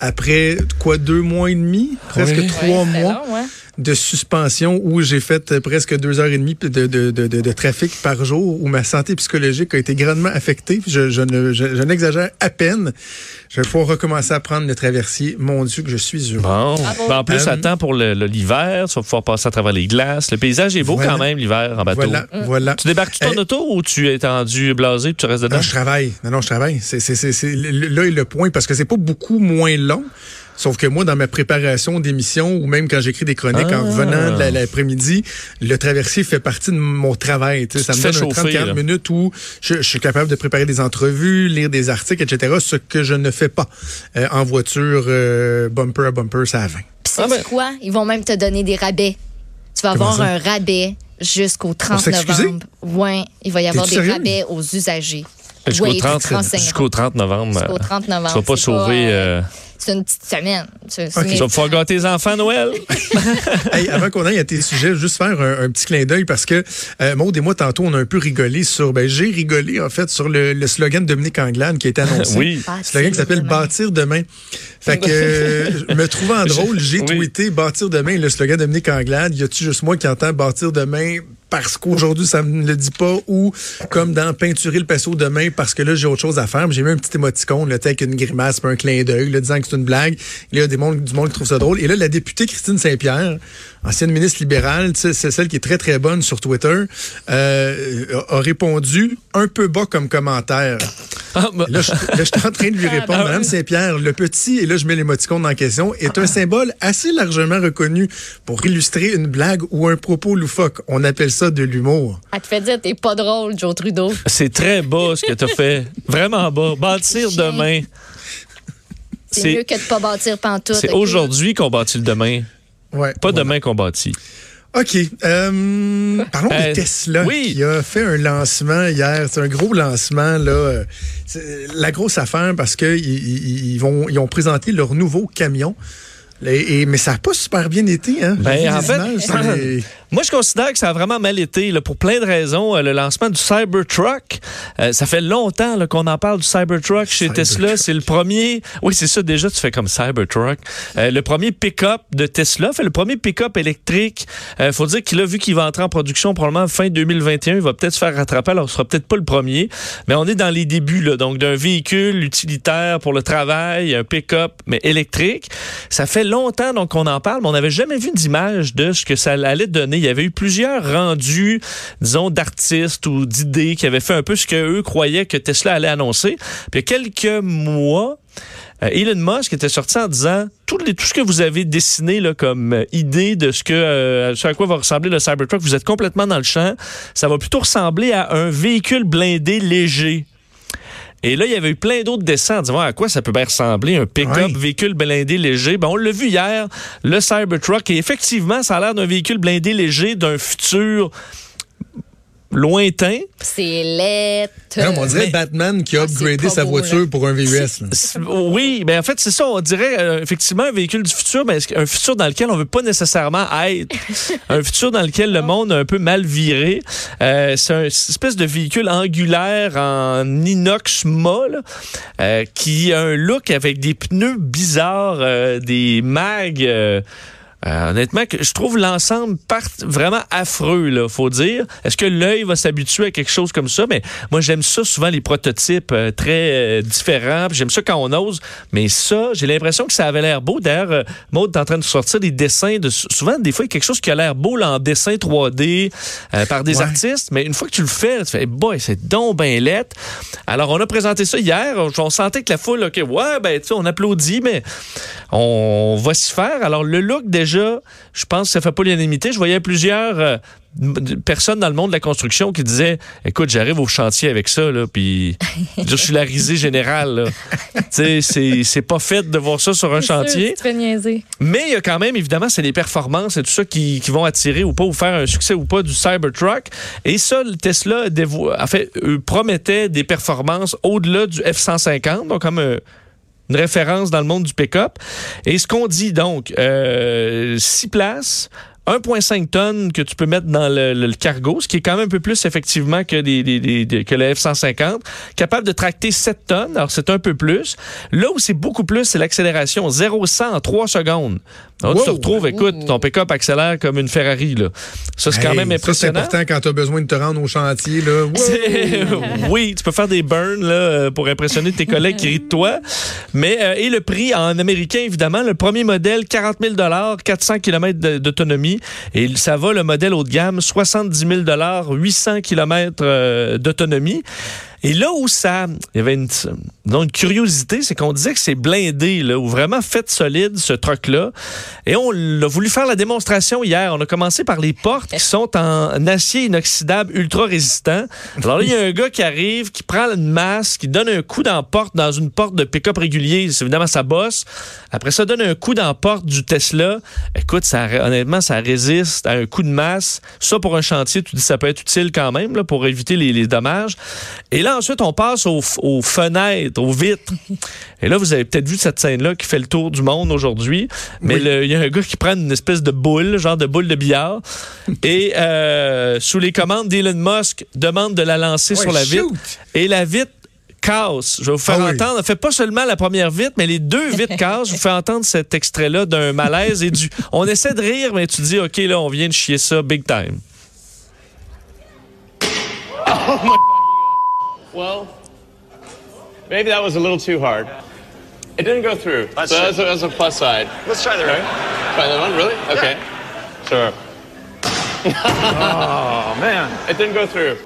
Après quoi, deux mois et demi, presque trois mois. De suspension où j'ai fait euh, presque deux heures et demie de, de, de, de, de trafic par jour, où ma santé psychologique a été grandement affectée. Je, je ne- je- je n'exagère à peine. Je vais pouvoir recommencer à prendre le traversier. Mon Dieu, que je suis heureux. Bon. Ben, en plus, Euh, attends pour le- le- l'hiver. Tu vas pouvoir passer à travers les glaces. Le paysage est beau Voilà. quand même l'hiver en bateau. Voilà, voilà. Tu débarques ton Eh, auto ou tu es tendu blasé puis tu restes dedans? Non, je travaille. Non, non, je travaille. C'est, c'est, c'est, c'est- le- là est le point parce que c'est pas beaucoup moins long. Sauf que moi, dans ma préparation d'émission ou même quand j'écris des chroniques en Ah. revenant de la- l'après-midi, le traversier fait partie de mon travail. Tu ça me donne un chauffer, 30-40 là. minutes où je, je suis capable de préparer des entrevues, lire des articles, etc. Ce que je ne fais pas euh, en voiture euh, bumper à bumper, ça à 20. Puis Ah, ben- quoi? Ils vont même te donner des rabais. Tu vas Comment avoir ça? un rabais jusqu'au 30 s'excuser? novembre. Oui, il va y avoir des rabais aux usagers. Jusqu'au Oui, tu te 30, renseigneras. jusqu'au 30 novembre. Jusqu'au euh, 30 novembre. Tu vas pas sauver. euh, euh, C'est une petite semaine. Tu vas pouvoir gâter tes enfants Noël. Hey, avant qu'on aille à tes sujets, juste faire un, un petit clin d'œil parce que euh, Maud et moi, tantôt, on a un peu rigolé sur. Ben, j'ai rigolé, en fait, sur le, le slogan de Dominique Anglade qui a été annoncé. oui. Bâtir slogan qui s'appelle. Bâtir demain. Fait que, euh, me trouvant drôle, j'ai Oui. tweeté Bâtir demain, le slogan de Dominique Anglade. Y a-tu juste moi qui entends Bâtir demain? Parce qu'aujourd'hui, ça me le dit pas ou comme dans Peinturer le pinceau demain parce que là, j'ai autre chose à faire. J'ai mis un petit émoticône, là, avec une grimace, un clin d'œil, là, disant que c'est une blague. Il y a des monde, du monde qui trouve ça drôle. Et là, la députée Christine Saint-Pierre, ancienne ministre libérale, c'est celle qui est très, très bonne sur Twitter, euh, a a répondu un peu bas comme commentaire. Ah, Là, je, là, je suis en train de lui répondre. Ah, Madame. Saint-Pierre, le petit, et là, je mets l'émoticône en question, est un symbole assez largement reconnu pour illustrer une blague ou un propos loufoque. On appelle ça de l'humour. Elle te fait dire t'es pas drôle, Joe Trudeau. C'est très bas ce que tu as fait. Vraiment bas. Bâtir demain. C'est mieux que de pas bâtir pantoute. C'est aujourd'hui qu'on bâtit le demain, Ouais. pas voilà. demain qu'on bâtit. OK. Euh, parlons Euh, de Tesla oui. qui a fait un lancement hier. C'est un gros lancement. là. Euh, c'est La grosse affaire parce que ils, ils ont présenté leur nouveau camion. Et, et- mais ça n'a pas super bien été. Hein? Ben, en fait- images, Moi, je considère que ça a vraiment mal été là, pour plein de raisons. Euh, le lancement du Cybertruck, euh, ça fait longtemps qu'on en parle du Cybertruck chez. Tesla. C'est le premier. Oui, c'est ça. Déjà, tu fais comme Cybertruck. Euh, le premier pick-up de Tesla, fait le premier pick-up électrique. Euh, faut dire qu'il a vu qu'il va entrer en production probablement fin 2021. Il va peut-être se faire rattraper. Alors, ce sera peut-être pas le premier, mais on est dans les débuts là, donc d'un véhicule utilitaire pour le travail, un pick-up mais électrique. Ça fait longtemps donc qu'on en parle, mais on n'avait jamais vu d'image de ce que ça allait donner. Il y avait eu plusieurs rendus, disons, d'artistes ou d'idées qui avaient fait un peu ce qu'eux croyaient que Tesla allait annoncer. Puis il y a quelques mois, euh, Elon Musk était sorti en disant tout, les- tout ce que vous avez dessiné là, comme euh, idée de ce que euh, ce à quoi va ressembler le Cybertruck, vous êtes complètement dans le champ. Ça va plutôt ressembler à un véhicule blindé léger. Et là, il y avait eu plein d'autres dessins en disant à quoi ça peut bien ressembler, un pick-up, Oui. véhicule blindé léger. Ben, on l'a vu hier, le Cybertruck. Et effectivement, ça a l'air d'un véhicule blindé léger d'un futur lointain. C'est mais on dirait mais- Batman qui a Ah, upgradé sa voiture là. pour un VUS. Oui, ben en fait, c'est ça. On dirait euh, effectivement un véhicule du futur, mais un futur dans lequel on veut pas nécessairement être? un futur dans lequel le monde a un peu mal viré. Euh, c'est un- une espèce de véhicule angulaire en inox là, euh, qui a un look avec des pneus bizarres, euh, des mags. Euh, honnêtement, je trouve l'ensemble part- vraiment affreux, là, faut dire. Est-ce que l'œil va s'habituer à quelque chose comme ça? Mais moi, j'aime ça souvent, les prototypes euh, très euh, différents. J'aime ça quand on ose. Mais ça, j'ai l'impression que ça avait l'air beau. D'ailleurs, Maud est en train de sortir des dessins. de Souvent, des fois, il y a quelque chose qui a l'air beau là, en dessin 3D euh, par des Ouais. artistes. Mais une fois que tu le fais, tu fais, boy, c'est donc ben lettre. Alors, on a présenté ça hier. On, on sentait que la foule, OK, ouais, ben, tu sais, on applaudit, mais on va s'y faire. Alors, le look, déjà, je pense que ça fait pas l'unanimité. Je voyais plusieurs euh, personnes dans le monde de la construction qui disaient Écoute, j'arrive au chantier avec ça, là, puis je suis la risée générale. là. Tu sais, c'est- c'est pas fait de voir ça sur un sûr, chantier. Niaiser. Mais il y a quand même, évidemment, c'est les performances et tout ça qui, qui vont attirer ou pas, ou faire un succès ou pas du Cybertruck. Et ça, le Tesla dévo- en fait, promettait des performances au-delà du F-150, donc comme euh, une référence dans le monde du pick-up. Et ce qu'on dit donc, euh, six places, 1,5 tonnes que tu peux mettre dans le, le- le cargo, ce qui est quand même un peu plus effectivement que, des- des- des- que le F-150. Capable de tracter 7 tonnes, alors c'est un peu plus. Là où c'est beaucoup plus, c'est l'accélération. 0-100 en 3 secondes. Alors, tu te Wow. retrouves, écoute, ton pick-up accélère comme une Ferrari. Là. Ça, c'est quand même ça, C'est impressionnant. important quand tu as besoin de te rendre au chantier. Là. Wow! Oui, tu peux faire des burns là, euh, pour impressionner tes collègues qui rient de toi. Mais euh, et le prix en américain évidemment, le premier modèle 40 000 400 km d'autonomie et ça va le modèle haut de gamme 70 000 800 km d'autonomie. Et là où ça, il y avait une, disons, une curiosité, c'est qu'on disait que c'est blindé, là, ou vraiment fait solide, ce truck-là. Et on a voulu faire la démonstration hier. On a commencé par les portes qui sont en acier inoxydable ultra résistant. Alors là, il y a un gars qui arrive, qui prend une masse, qui donne un coup dans la porte, dans une porte de pick-up régulier. C'est Évidemment, ça bosse. Après ça, donne un coup dans la porte du Tesla. Écoute, honnêtement, ça résiste à un coup de masse. Ça, pour un chantier, tu dis ça peut être utile quand même, là, pour éviter les dommages. Et là, ensuite, on passe aux, aux fenêtres, aux vitres. Et là, vous avez peut-être vu cette scène-là qui fait le tour du monde aujourd'hui. Mais Oui. il y a un gars qui prend une espèce de boule, genre de boule de billard, et euh, sous les commandes d'Elon Musk, demande de la lancer Ouais, sur la vitre. shoot! Et la vitre casse. Je vais vous faire Ah oui. entendre. Fait pas seulement la première vitre, mais les deux vitres cassent. Je vous fais entendre cet extrait-là d'un malaise et du. On essaie de rire, mais tu dis, OK, là, on vient de chier ça big time. Well, maybe that was a little too hard. It didn't go through. Let's so that's a, that's a plus side. Let's try the Right? right. Try that one, really? Okay. Sure. Oh man. It didn't go through.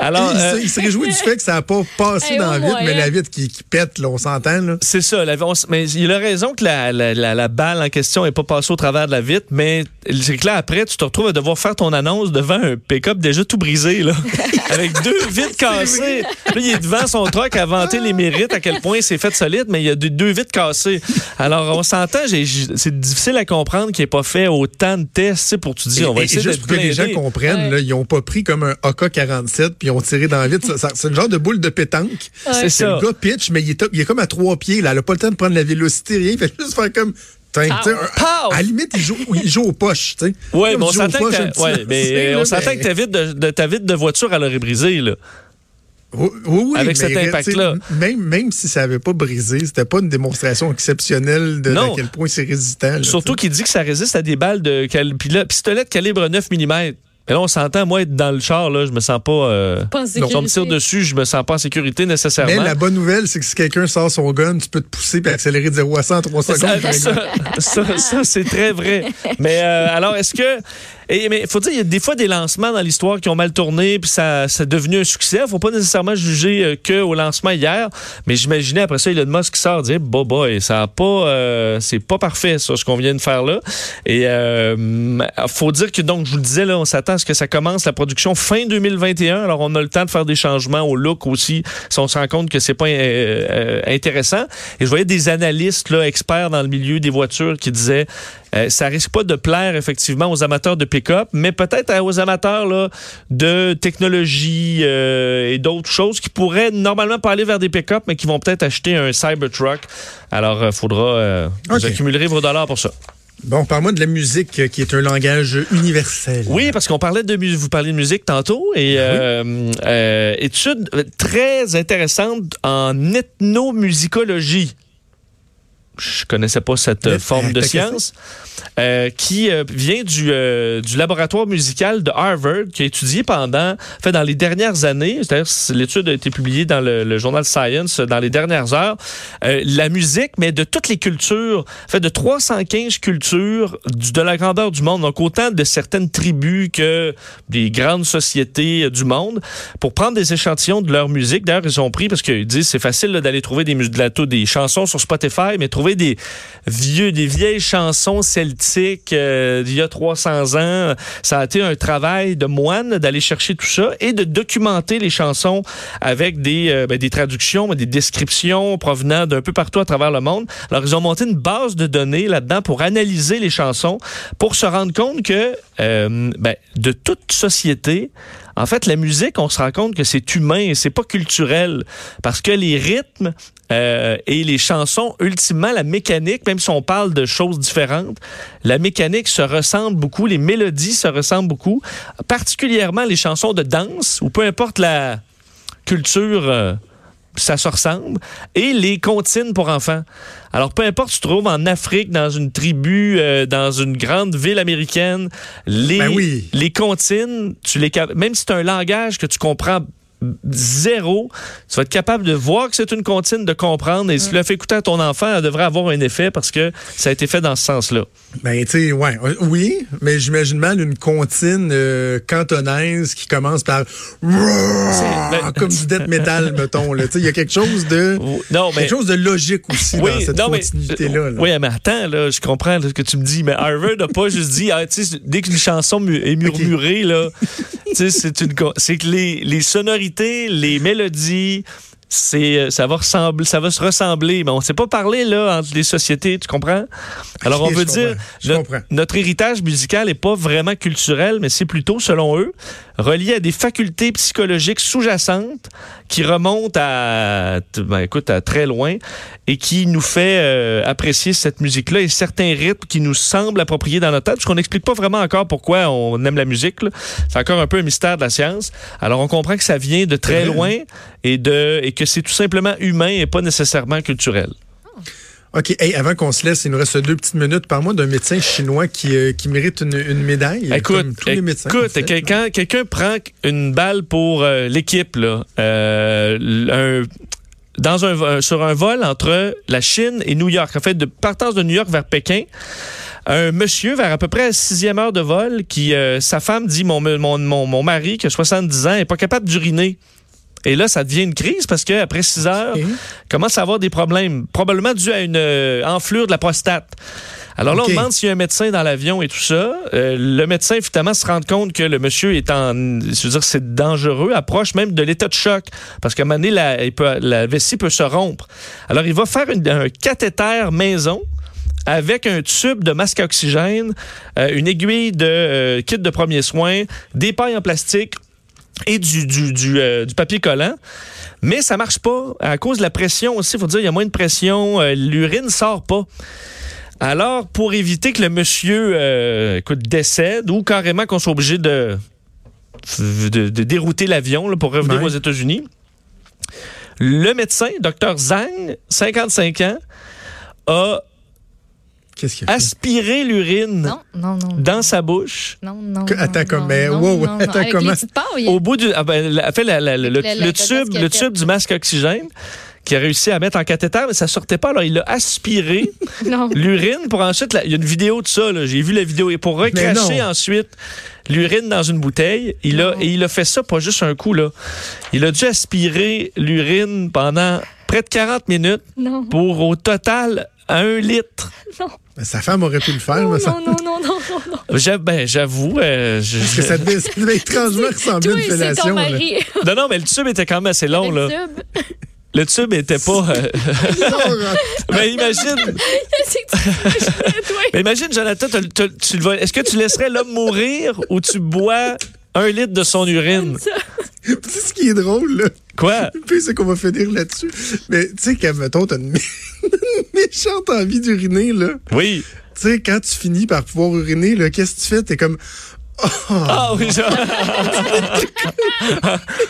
Alors, il, euh, se, il se réjouit du fait que ça n'a pas passé Hey, dans la au vitre, mais la vitre qui, qui pète, là, on s'entend. C'est ça. la- on s- mais il a raison que la, la- la- la balle en question n'est pas passée au travers de la vitre, mais c'est que là, après, tu te retrouves à devoir faire ton annonce devant un pick-up déjà tout brisé, là, avec deux vitres cassées. Là, il est devant son truck à vanter les mérites, à quel point c'est fait solide, mais il y a deux, deux vitres cassées. Alors, on s'entend, c'est difficile à comprendre qu'il n'ait pas fait autant de tests tu pour te dire, on va essayer d'être les gens comprennent, Ouais. là, ils n'ont pas pris comme un AK-47 puis ils ont tiré dans. Ça- ça- C'est le genre de boule de pétanque. C'est ça. Le gars pitch, mais il est, il est comme à trois pieds. Là. Elle n'a pas le temps de prendre la vélocité, rien. Il fait juste faire comme. À la limite, il joue, il joue aux poches. Oui, mais on s'entend que, ouais, lancé, mais là, on s'entend mais- que ta vitre de, de- ta vitre de voiture, elle aurait brisé, là. Oui, oui, oui, Avec mais cet impact-là. Même, même si ça n'avait pas brisé, c'était pas une démonstration exceptionnelle de, Non. à quel point c'est résistant. là, Surtout qu'il dit que ça résiste à des balles de cal- puis là, pistolet de calibre 9 mm. Mais là, on s'entend, moi, être dans le char, là, je me sens pas. Euh, Pas en si on me tire dessus, je me sens pas en sécurité nécessairement. Mais la bonne nouvelle, c'est que si quelqu'un sort son gun, tu peux te pousser et accélérer de 0 à 100 en 3 Ça, secondes. ça, ça, ça, c'est très vrai. Mais euh, alors, est-ce que. Et, mais il faut dire, il y a des fois des lancements dans l'histoire qui ont mal tourné, puis ça, ça est devenu un succès. Il faut pas nécessairement juger euh, que au lancement hier. Mais j'imaginais après ça, Elon Musk qui sort dire Bah, boy, ça a pas. euh, c'est pas parfait, ça, ce qu'on vient de faire là. Et euh, faut dire que, donc, je vous le disais, là, on s'attend à ce que ça commence la production fin 2021. Alors, on a le temps de faire des changements au look aussi, si on se rend compte que c'est pas euh, euh, intéressant. Et je voyais des analystes, là, experts dans le milieu des voitures qui disaient euh, ça risque pas de plaire effectivement aux amateurs de pick-up, mais peut-être à- aux amateurs là, de technologie euh, et d'autres choses qui pourraient normalement pas aller vers des pick-up, mais qui vont peut-être acheter un Cybertruck. Alors, il faudra euh, vous Ok. accumulerez vos dollars pour ça. Bon, parle-moi de la musique euh, qui est un langage universel. Oui, parce qu'on parlait de mu- vous parliez de musique tantôt et euh, euh, étude très intéressante en ethnomusicologie. Je connaissais pas cette euh, forme de t'as science. Euh, qui euh, vient du, euh, du laboratoire musical de Harvard qui a étudié pendant, fait dans les dernières années, c'est-à-dire c'est- l'étude a été publiée dans le, le journal Science euh, dans les dernières heures, euh, la musique, mais de toutes les cultures, fait de 315 cultures du- de la grandeur du monde, donc autant de certaines tribus que des grandes sociétés euh, du monde, pour prendre des échantillons de leur musique. D'ailleurs, ils ont pris, parce qu'ils disent c'est facile d'aller trouver des, de la- des chansons sur Spotify, mais trouver des vieux, des vieilles chansons celtiques euh, d'il y a 300 ans, ça a été un travail de moine d'aller chercher tout ça et de documenter les chansons avec des, euh, ben, des traductions, mais des descriptions provenant d'un peu partout à travers le monde. Alors, ils ont monté une base de données là-dedans pour analyser les chansons, pour se rendre compte que euh, ben, de toute société, En fait, la musique, on se rend compte que c'est humain, c'est pas culturel, parce que les rythmes euh, et les chansons, ultimement, la mécanique, même si on parle de choses différentes, la mécanique se ressemble beaucoup, les mélodies se ressemblent beaucoup, particulièrement les chansons de danse, ou peu importe la culture. Euh, ça se ressemble, et les comptines pour enfants. Alors, peu importe, tu te trouves en Afrique, dans une tribu, euh, dans une grande ville américaine, les, Ben oui. les comptines, tu les, même si c'est un langage que tu comprends zéro, tu vas être capable de voir que c'est une comptine, de comprendre, et si tu l'as fait écouter à ton enfant, elle devrait avoir un effet parce que ça a été fait dans ce sens-là. Ben, tu sais, ouais, oui, mais j'imagine mal une comptine euh, cantonaise qui commence par ben- comme du death metal, mettons. il y a quelque chose de Non, mais quelque chose de logique aussi dans cette continuité-là. là. Oui, mais attends, là, je comprends ce que tu me dis, mais Harvard n'a pas juste dit, ah, dès qu'une chanson est murmurée, là, c'est une, que les, les sonorités, les mélodies, c'est, euh, ça va ressembler, ça va se ressembler, mais on ne sait pas parler là entre les sociétés, tu comprends? Alors on veut dire, notre, notre héritage musical n'est pas vraiment culturel, mais c'est plutôt, selon eux, relié à des facultés psychologiques sous-jacentes qui remontent à, ben, écoute, à très loin et qui nous fait euh, apprécier cette musique-là et certains rythmes qui nous semblent appropriés dans notre tête, parce qu'on n'explique pas vraiment encore pourquoi on aime la musique. C'est encore un peu un mystère de la science. Alors on comprend que ça vient de très loin et de et que c'est tout simplement humain et pas nécessairement culturel. OK, hey, avant qu'on se laisse, il nous reste deux petites minutes. Parle-moi d'un médecin chinois qui, euh, qui mérite une, une médaille. Écoute, comme tous les médecins. en écoute, fait. quelqu'un quelqu'un prend une balle pour euh, l'équipe là, euh, un- dans un, sur un vol entre la Chine et New York. En fait, de partance de New York vers Pékin, un monsieur vers à peu près la sixième heure de vol qui euh, sa femme dit mon, mon, mon, mon mari qui a 70 ans est pas capable d'uriner. Et là, ça devient une crise parce qu'après 6 heures, commence à avoir des problèmes, probablement dû à une euh, enflure de la prostate. Alors là, on demande s'il y a un médecin dans l'avion et tout ça. Euh, le médecin, finalement, se rend compte que le monsieur est en... Je veux dire, c'est dangereux, approche même de l'état de choc. Parce qu'à un moment donné, la, il peut- la vessie peut se rompre. Alors, il va faire une- un cathéter maison avec un tube de masque à oxygène, euh, une aiguille de euh, kit de premiers soins, des pailles en plastique et du, du, du, euh, du papier collant. Mais ça marche pas. À cause de la pression aussi, il faut dire, il y a moins de pression. euh, L'urine sort pas. Alors, pour éviter que le monsieur euh, écoute, décède ou carrément qu'on soit obligé de, de, de dérouter l'avion pour revenir Ouais. aux États-Unis, le médecin, Dr Zhang, 55 ans, a Qu'est-ce qu'il a fait? aspiré l'urine Non, non, non. dans sa bouche. Non, non. Que- attends, non, comme- non, mais non, wow, non, non. attends, Avec comment- les. Au bout du. Ah ben, la- fait, la- la- le, Avec le le- le tube, le du masque oxygène qui a réussi à mettre en cathéter, mais ça sortait pas. Alors, il a aspiré Non. l'urine pour ensuite. Il y a une vidéo de ça, j'ai vu la vidéo. Et pour recracher non. ensuite l'urine dans une bouteille, il a, Non. et il a fait ça pas juste un coup, là. Il a dû aspirer l'urine pendant près de 40 minutes Non. pour au total un litre. Ben, Sa femme aurait pu le faire, Non, mais ça- non, non, non, non, non, non. Ben, j'avoue. euh, je- parce que ça devait, ça devait étrangement ressembler à une fellation. là. mari. Non, non, mais le tube était quand même assez long, là. Le tube. Le tube était pas. euh, ben, imagine. Mais imagine, Jonathan, t'as- t'as- tu le vas- est-ce que tu laisserais l'homme mourir ou tu bois un litre de son urine? Tu sais ce qui est drôle, là? Quoi? Puis c'est qu'on va finir là-dessus. Mais tu sais, que, mettons, t'as une, mé- une méchante envie d'uriner, là. Oui. Tu sais, quand tu finis par pouvoir uriner, là, qu'est-ce que tu fais? T'es comme. Ah oui, ça.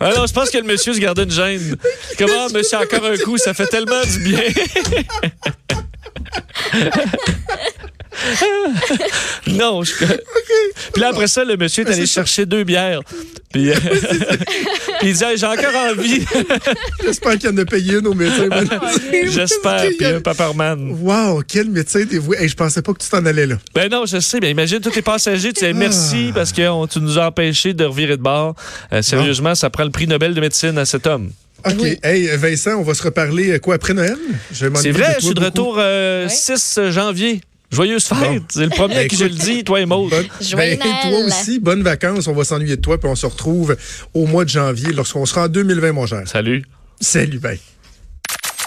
ah non, je pense que le monsieur se gardait une gêne. Comment, monsieur, encore un coup, ça fait tellement du bien. non, je... Puis là, après ça, le monsieur est allé chercher deux bières. Puis, euh, puis il dit, Hey, j'ai encore envie. J'espère qu'il y en a payé une au médecin. J'espère. Puis un paparman. Wow, quel médecin dévoué. Hey, je pensais pas que tu t'en allais là. Ben non, je sais. Ben imagine tous les passagers, tu dis merci parce que on- tu nous as empêchés de revirer de bord. Euh, sérieusement, ça prend le prix Nobel de médecine à cet homme. OK. Oui. Hey, Vincent, on va se reparler euh, quoi après Noël? C'est vrai, je suis de beaucoup. retour euh, Ouais. 6 janvier. Joyeuse fête. Bon. C'est le premier à qui je le dis, toi et Maud. Bonne- Joyeux Ben, toi aussi, bonnes vacances. On va s'ennuyer de toi, puis on se retrouve au mois de janvier lorsqu'on sera en 2020, mon cher. Salut. Salut, bye.